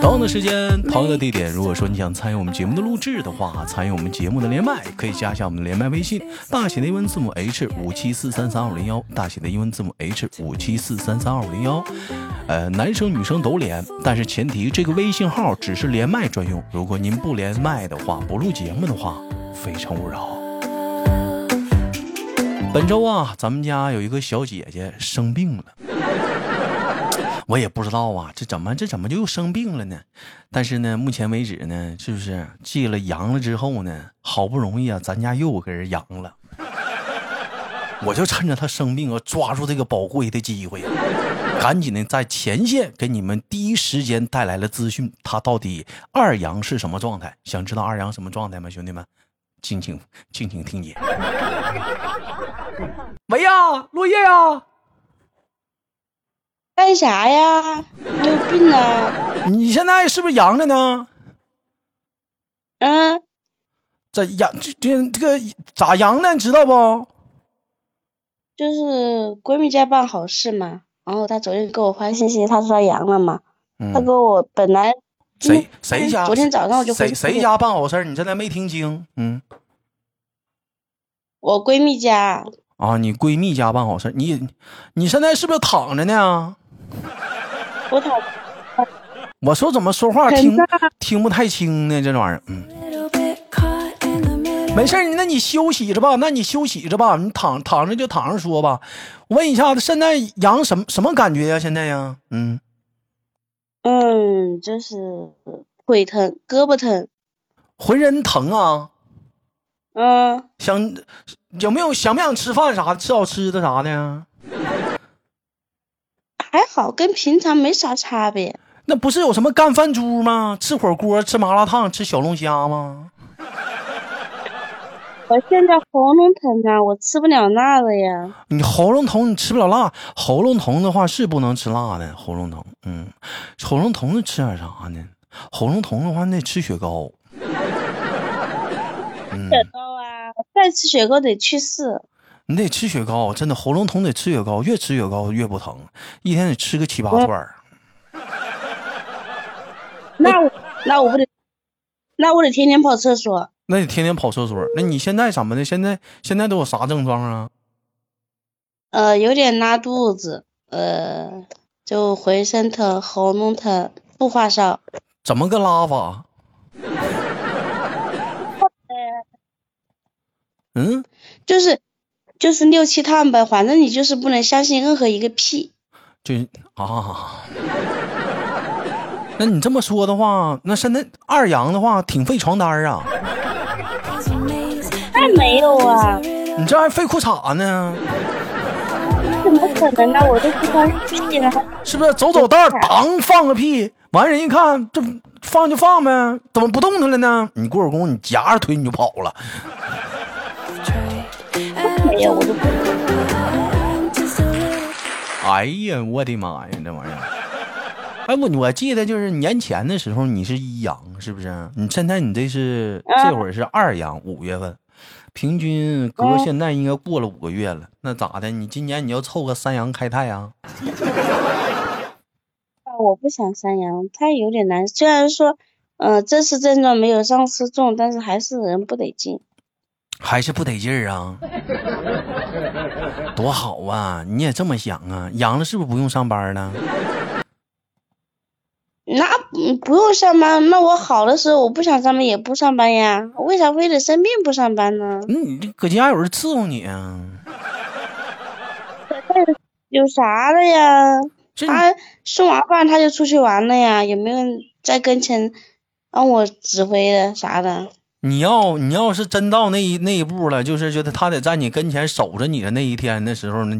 同样的时间，同样的地点。如果说你想参与我们节目的录制的话，参与我们节目的连麦，可以加一下我们的连麦微信，大写的英文字母 H 五七四三三二五零幺，大写的英文字母 H 五七四三三二五零幺。呃，男生女生都连，但是前提这个微信号只是连麦专用。如果您不连麦的话，不录节目的话，非诚勿扰。本周啊，咱们家有一个小姐姐生病了。我也不知道啊，这怎么这怎么就又生病了呢？但是呢，目前为止呢，是不是寄了阳了之后呢，好不容易啊，咱家又有人阳了，我就趁着他生病啊，抓住这个宝贵的机会，赶紧的在前线给你们第一时间带来了资讯，他到底二阳是什么状态？想知道二阳什么状态吗，兄弟们？敬请敬请听解。喂呀，落叶呀。干啥呀？你有病啊！你现在是不是阳着呢？嗯，这阳这这这个咋阳呢？知道不？就是闺蜜家办好事嘛，然后她昨天给我发信息，她说她阳了嘛。她给我本来谁谁家？昨天早上我就谁谁家办好事？你现在没听清？嗯，我闺蜜家。啊，你闺蜜家办好事，你你现在是不是躺着呢？我躺。我说怎么说话听听不太清呢？这玩意儿，嗯，没事那你休息着吧，那你休息着吧，你躺躺着就躺着说吧。我问一下子，现在阳什么什么感觉呀？现在呀，嗯嗯，就是腿疼，胳膊疼，浑身疼啊。嗯，想有没有想不想吃饭啥的，吃好吃的啥的？还好，跟平常没啥差别。那不是有什么干饭猪吗？吃火锅，吃麻辣烫，吃小龙虾吗？我现在喉咙疼啊，我吃不了辣的呀。你喉咙疼，你吃不了辣。喉咙疼的话是不能吃辣的。喉咙疼，嗯，喉咙疼吃点啥呢？喉咙疼的话，那得吃雪糕。雪糕啊，再吃雪糕得去世。你得吃雪糕，真的喉咙疼得吃雪糕，越吃雪糕越不疼，一天得吃个七八串儿。那我那我不得，那我得天天跑厕所。那你天天跑厕所？那你现在怎么的？现在现在都有啥症状啊？呃，有点拉肚子，呃，就浑身疼，喉咙疼，不发烧。怎么个拉法？嗯，就是。就是六七趟呗，反正你就是不能相信任何一个屁。就啊，那你这么说的话，那现在二阳的话挺费床单啊。那没有啊。你这还费裤衩呢？怎么可能呢？我都不放屁了。是不是走走道当放个屁，完人一看这放就放呗，怎么不动弹了呢？你过会功夫你夹着腿你就跑了。哎呀，我都。哎呀，我的妈呀，这玩意儿！哎，我我记得就是年前的时候你是一阳，是不是？你现在你这是这会儿是二阳，五月份，平均隔现在应该过了五个月了。那咋的？你今年你要凑个三阳开泰啊？我不想三阳，太有点难。虽然说，嗯，这次症状没有上次重，但是还是人不得劲。还是不得劲儿啊！多好啊！你也这么想啊？阳了是不是不用上班呢？那不用上班，那我好的时候我不想上班也不上班呀？为啥非得生病不上班呢？你搁家有人伺候你啊？有啥的呀？他送完饭他就出去玩了呀？有没有在跟前让我指挥的啥的？你要你要是真到那一那一步了，就是觉得他得在你跟前守着你的那一天的时候那，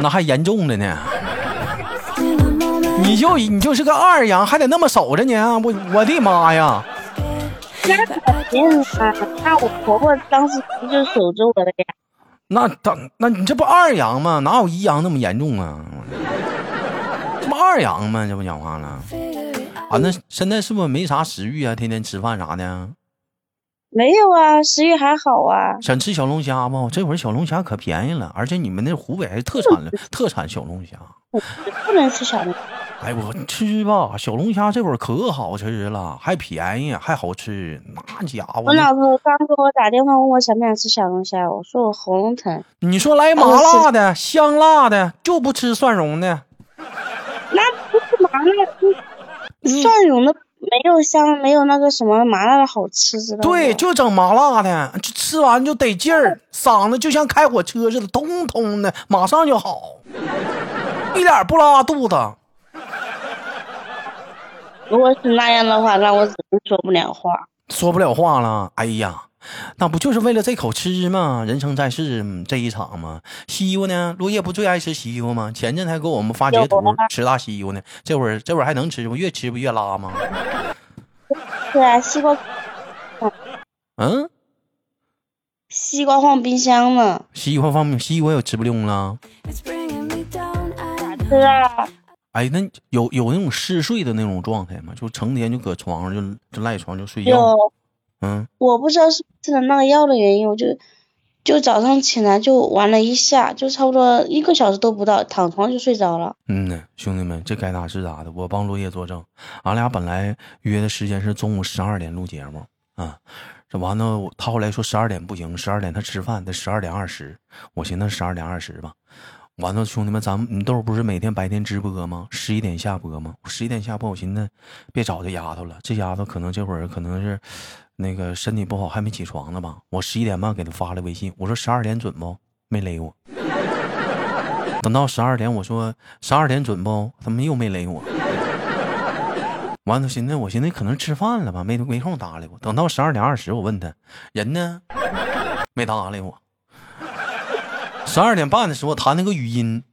那还严重的呢。你就你就是个二阳，还得那么守着你啊！我我的妈呀！那肯定啊，那我婆婆当时不就守着我的呀？那当那你这不二阳吗？哪有一阳那么严重啊？这不二阳吗？这不讲话了啊？那现在是不是没啥食欲啊？天天吃饭啥的？没有啊，食欲还好啊。想吃小龙虾不？这会儿小龙虾可便宜了，而且你们那湖北还是特产了，特产小龙虾。不能吃小龙虾。哎，我吃吧，小龙虾这会儿可好吃了，还便宜，还好吃，那家伙。我老婆刚给我打电话问我想不想吃小龙虾，我说我喉咙疼。你说来麻辣的、香辣的，就不吃蒜蓉的。那不是麻辣，蒜蓉的。没有香，没有那个什么麻辣的好吃，知道吗？对，就整麻辣的，就吃完就得劲儿，嗓子就像开火车似的，通通的，马上就好，一点不拉肚子。如果是那样的话，那我只能说不了话，说不了话了。哎呀。那不就是为了这口吃吗？人生在世这一场吗？西瓜呢？落叶不最爱吃西瓜吗？前阵还给我们发截图吃大西瓜呢。这会儿这会儿还能吃不？越吃不越拉吗？对啊，西瓜。嗯。西瓜放冰箱呢。西瓜放西瓜也吃不用了。吃啊。哎，那有有那种嗜睡的那种状态吗？就成天就搁床上就就赖床就睡觉。嗯，我不知道是吃了那个药的原因，我就就早上起来就玩了一下，就差不多一个小时都不到，躺床就睡着了。嗯呢，兄弟们，这该咋是咋的，我帮落叶作证。俺俩本来约的时间是中午十二点录节目啊，这完了他后来说十二点不行，十二点他吃饭得十二点二十，我寻思十二点二十吧。完了，兄弟们，咱们你豆不是每天白天直播吗？十一点下播吗？十一点下播，我寻思别找这丫头了，这丫头可能这会儿可能是。那个身体不好，还没起床呢吧？我十一点半给他发了微信，我说十二点准不？没勒我。等到十二点，我说十二点准不？他们又没勒我。完了，寻思我寻思可能吃饭了吧，没没空搭理我。等到十二点二十，我问他人呢，没搭理我。十二点半的时候他那个语音，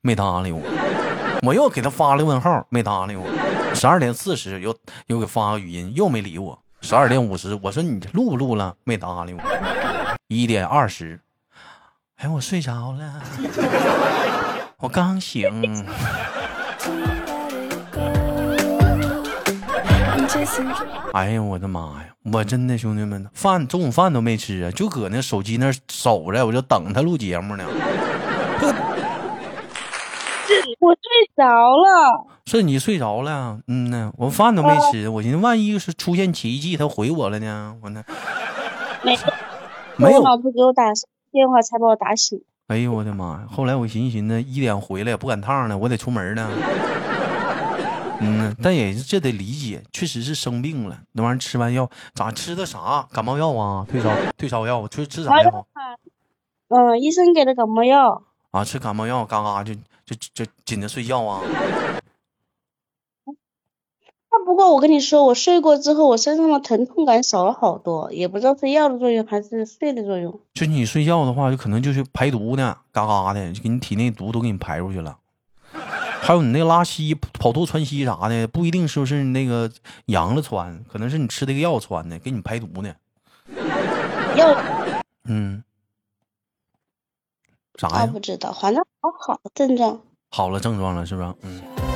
没搭理我。我又给他发了问号，没搭理我。十二点四十又又给发个语音，又没理我。十二点五十，我说你录不录了？没搭理我。一点二十，哎，我睡着了，我刚醒。哎呀，我的妈呀！我真的兄弟们，饭中午饭都没吃啊，就搁那手机那守着，我就等他录节目呢。我睡着了，是你睡着了，嗯呢，我饭都没吃，我寻思万一是出现奇迹，他回我了呢，我呢 没没有，我老婆给我打电话才把我打醒。哎呦我的妈呀！后来我寻思寻思，一点回来也不赶趟了，我得出门呢。嗯，但也这得理解，确实是生病了，那玩意儿吃完药咋吃的啥？感冒药啊，退烧退烧药，吃吃啥药？嗯，医生给的感冒药。啊，吃感冒药，嘎嘎就。就就紧着睡觉啊！那不过我跟你说，我睡过之后，我身上的疼痛感少了好多，也不知道是药的作用还是睡的作用。就你睡觉的话，就可能就是排毒呢，嘎嘎的，就给你体内毒都给你排出去了。还有你那拉稀、跑肚窜稀啥的，不一定是不是那个阳了窜，可能是你吃这个药窜的，给你排毒呢。药，嗯。啥呀？不知道，反正好好症状。好了，症状了是不是？嗯。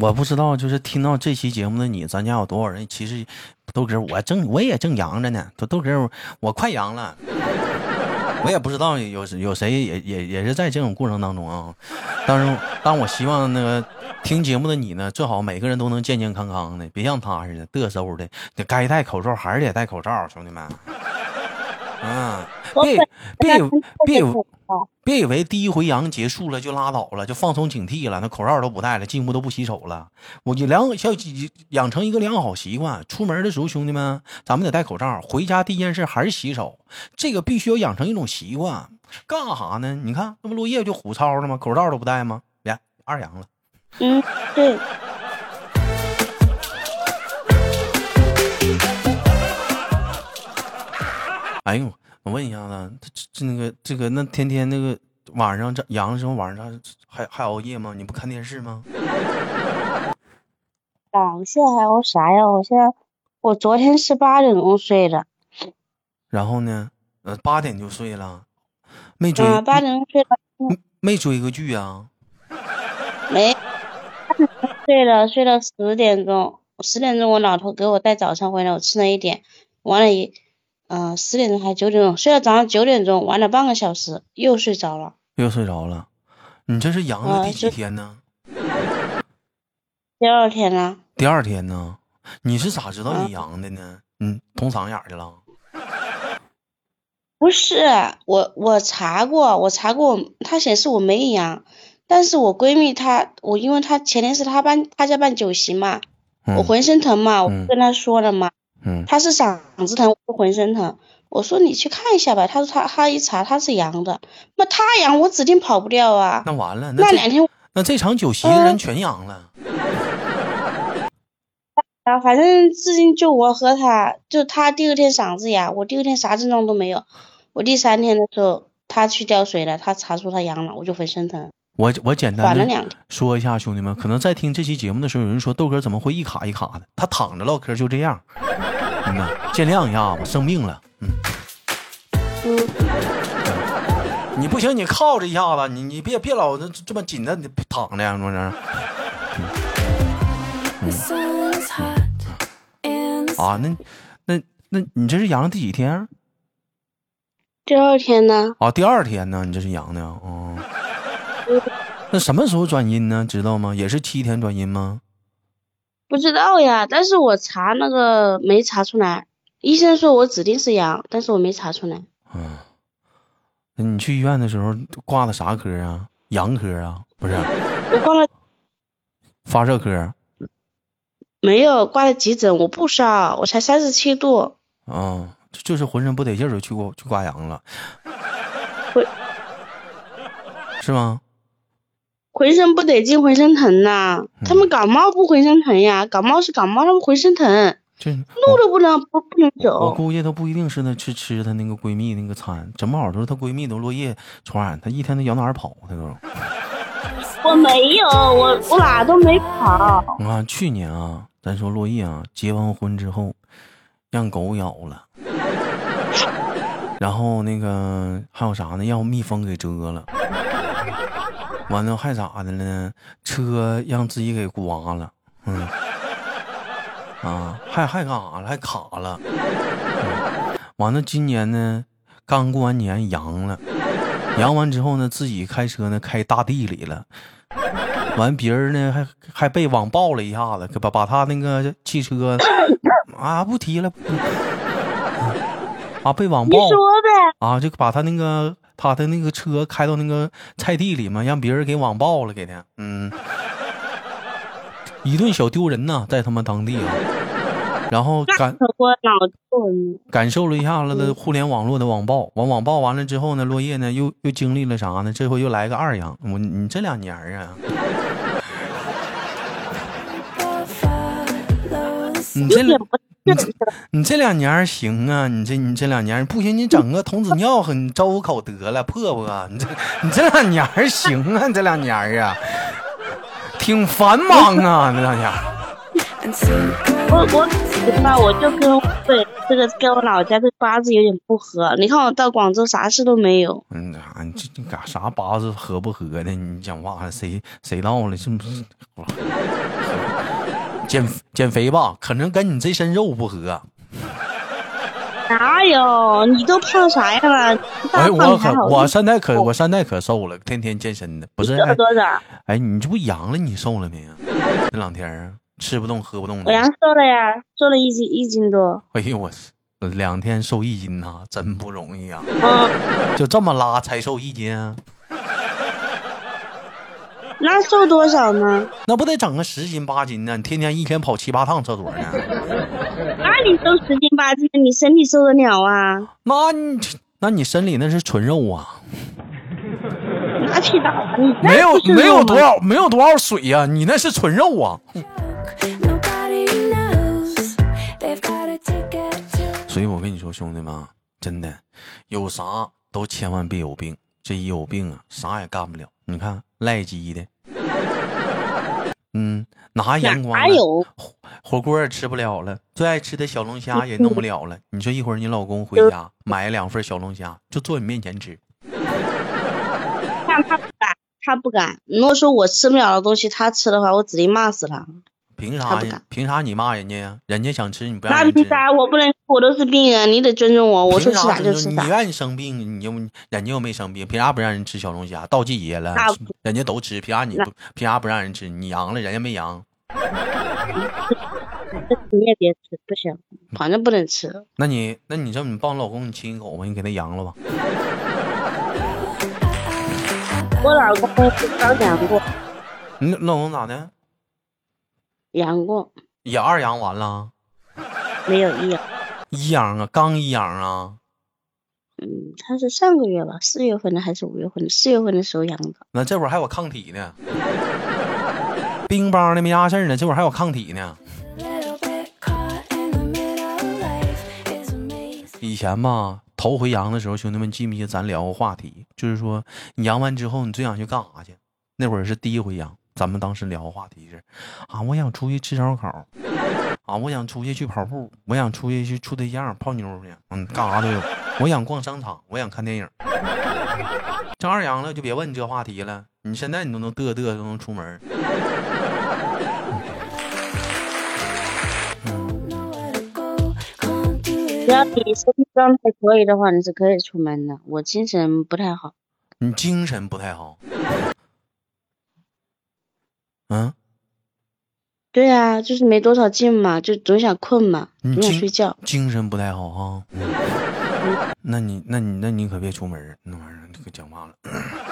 我不知道，就是听到这期节目的你，咱家有多少人？其实豆哥，我正我也正阳着呢。豆豆哥，我快阳了。我也不知道有有谁也也也是在这种过程当中啊。但是，但我希望那个听节目的你呢，最好每个人都能健健康康的，别像他似的嘚瑟的。得该戴口罩还是得戴口罩，兄弟们。嗯，别别别别以为第一回阳结束了就拉倒了，就放松警惕了，那口罩都不戴了，进屋都不洗手了。我就良小养成一个良好习惯，出门的时候兄弟们，咱们得戴口罩。回家第一件事还是洗手，这个必须要养成一种习惯。干啥呢？你看，那不落叶就虎超了吗？口罩都不戴吗？来，二阳了。嗯，对。哎呦，我问一下子，这这那个这个那天天那个晚上这阳的时候晚上还还熬夜吗？你不看电视吗？啊，现在还熬啥呀？我现在我昨天是八点钟睡的。然后呢？呃，八点就睡了，没追。八点钟睡了。没追个剧啊？没，睡了睡到十点钟，十点钟我老头给我带早餐回来，我吃了一点，完了一，嗯，十点钟还九点钟，睡到早上九点钟，玩了半个小时，又睡着了。又睡着了，你这是阳的第几天呢？第二天呢？第二天呢？你是咋知道你阳的呢？嗯，捅嗓眼去了？不是，我我查过，我查过，它显示我没阳，但是我闺蜜她，我因为她前天是她办她家办酒席嘛，我浑身疼嘛，我跟她说了嘛，嗯，她是嗓子疼，我浑身疼，我说你去看一下吧，他说他他一查他是阳的，那他阳我指定跑不掉啊，那完了，那两天那这场酒席的人全阳了。啊，反正至今就我和他，就他第二天嗓子哑，我第二天啥症状都没有。我第三天的时候，他去吊水了，他查出他阳了，我就浑身疼。我我简单的说一下，兄弟们，可能在听这期节目的时候，有人说豆哥怎么会一卡一卡的？他躺着唠嗑就这样，真的，见谅一下子，生病了，嗯。嗯。你不行，你靠着一下子，你你别别老这这么紧的躺着，是不是？啊，那那那你这是阳了第几天？第二天呢？啊，第二天呢？你这是阳的啊？那什么时候转阴呢？知道吗？也是七天转阴吗？不知道呀，但是我查那个没查出来，医生说我指定是阳，但是我没查出来。嗯，那你去医院的时候挂的啥科啊？阳科啊？不是？我挂了发热科。没有挂了急诊，我不烧，我才三十七度。嗯，就是浑身不得劲儿，就去过去挂羊了。是吗？浑身不得劲，浑身疼呐。他们感冒不浑身疼呀？感冒是感冒，他们浑身疼，路都不能不不能走。我估计她不一定是那去吃她那个闺蜜那个餐，整不好都是她闺蜜都落叶传染，她一天都往哪儿跑？她都。我没有，我我哪都没跑。你看去年啊，咱说落叶啊，结完婚之后让狗咬了，然后那个还有啥呢？让蜜蜂给蛰了，完了还咋的了呢？车让自己给刮了，嗯，啊，还还干啥了？还卡了。完了今年呢，刚过完年阳了，阳完之后呢，自己开车呢开大地里了。完，别人呢还还被网爆了一下子，把把他那个汽车 啊不提了，啊被网爆啊，就把他那个他的那个车开到那个菜地里嘛，让别人给网爆了，给他，嗯，一顿小丢人呐，在他们当地啊，然后感感受了一下子的互联网络的网暴，完网暴完了之后呢，落叶呢又又经历了啥呢？这回又来个二阳，我你这两年啊。你这两你你这两年行啊？你这你这两年不行，你整个童子尿和你招呼口得了破不？你这你这两年行啊？你这两年啊，挺繁忙啊，这两年。我我行吧，我就跟对这个跟我老家这八字有点不合。你看我到广州啥事都没有。嗯，你这你干啥八字合不合的？你讲话谁谁到了是不是？减减肥吧，可能跟你这身肉不合。哪有？你都胖啥样了？哎，我可我现在可我现在可瘦了，天天健身的，不是？多少？哎，你这不阳了？你瘦了没有？这两天吃不动喝不动的。我阳瘦了呀，瘦了一斤一斤多。哎呦我，两天瘦一斤呐，真不容易啊！嗯，就这么拉才瘦一斤。那瘦多少呢？那不得整个十斤八斤呢？你天天一天跑七八趟厕所呢？那你瘦十斤八斤，你身体受得了啊？那你那你身体那是纯肉啊？那屁大！没有没有多少没有多少水呀？你那是纯肉啊！所以我跟你说，兄弟们，真的有啥都千万别有病。这一有病啊，啥也干不了。你看赖鸡的，嗯，拿眼光有火锅也吃不了了，最爱吃的小龙虾也弄不了了。你说一会儿你老公回家买两份小龙虾，就坐你面前吃。看他不敢他不敢。如果说我吃不了的东西他吃的话，我指定骂死他。凭啥呀？凭啥你骂人家呀？人家想吃你不让人吃。那凭啥？我不能，我都是病人，你得尊重我。我说啥就吃啥。你愿意生病，你又人家又没生病，凭啥不让人吃小龙虾？到季节了，人家都吃，凭啥你不？凭啥不让人吃？你阳了，人家没阳，你也别吃，不行，反正不能吃。那你那你这么你帮老公你亲一口吧，你给他阳了吧？我老公刚阳过，你老公咋的？阳过，也二阳完了，没有一阳。一阳啊，刚一阳啊，嗯，他是上个月吧，四月份的还是五月份的？四月份的时候阳的。那这会儿还有抗体呢，冰棒的没啥事儿呢，这会儿还有抗体呢。以前吧，头回阳的时候，兄弟们记不记得咱聊过话题？就是说，你阳完之后，你最想去干啥去？那会儿是第一回阳，咱们当时聊的话题是，啊，我想出去吃烧烤，啊，我想出去去跑步，我想出去去处对象、泡妞去，嗯，干啥都有。我想逛商场，我想看电影。这二阳了就别问这话题了，你现在你都能嘚嘚都能出门。只要你身体状态可以的话，你是可以出门的。我精神不太好，你精神不太好，嗯，对啊，就是没多少劲嘛，就总想困嘛，总想睡觉。精神不太好哈、嗯那你那你那你可别出门儿，那玩意儿可讲话了。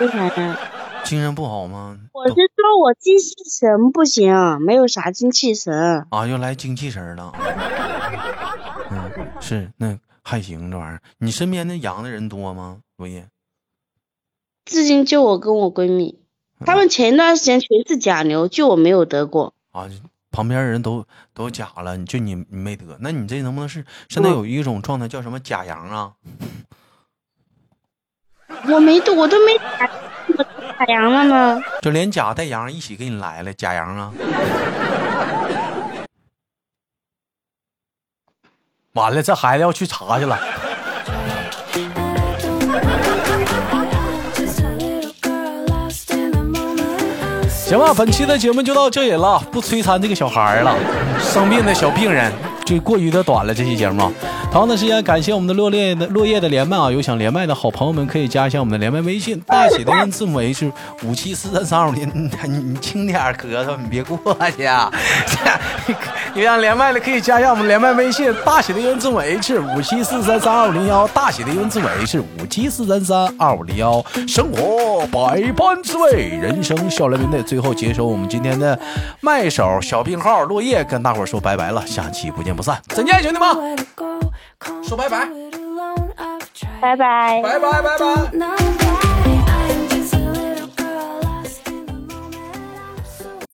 为啥呀？精神不好吗？我是说我精气神不行，没有啥精气神。啊，又来精气神了。嗯，是那还行，这玩意儿。你身边那阳的人多吗？罗叶至今就我跟我闺蜜，他们前一段时间全是假牛，就我没有得过。啊，旁边人都都假了，就你你没得，那你这能不能是现在有一种状态叫什么假阳啊？我没得，我都没假，我打阳了吗？就连假带阳一起给你来了，假阳啊！完了，这孩子要去查去了。行吧，本期的节目就到这里了，不摧残这个小孩儿了，生病的小病人就过于的短了。这期节目，同样的时间，感谢我们的落叶的落叶的连麦啊，有想连麦的好朋友们可以加一下我们的连麦微信，大写的英文字母 H 五七四三三二五零，你你轻点儿咳嗽，你别过去啊。有想 连麦的可以加一下我们连麦微信，大写的英文字母 H 五七四三三二五零幺，大写的英文字母 H 五七四三三二五零幺。生活百般滋味，人生笑来面对。最后结束我们今天的麦手小病号落叶，跟大伙儿说拜拜了，下期不见不散，再见，兄弟们，说拜拜，拜拜，拜拜，拜拜。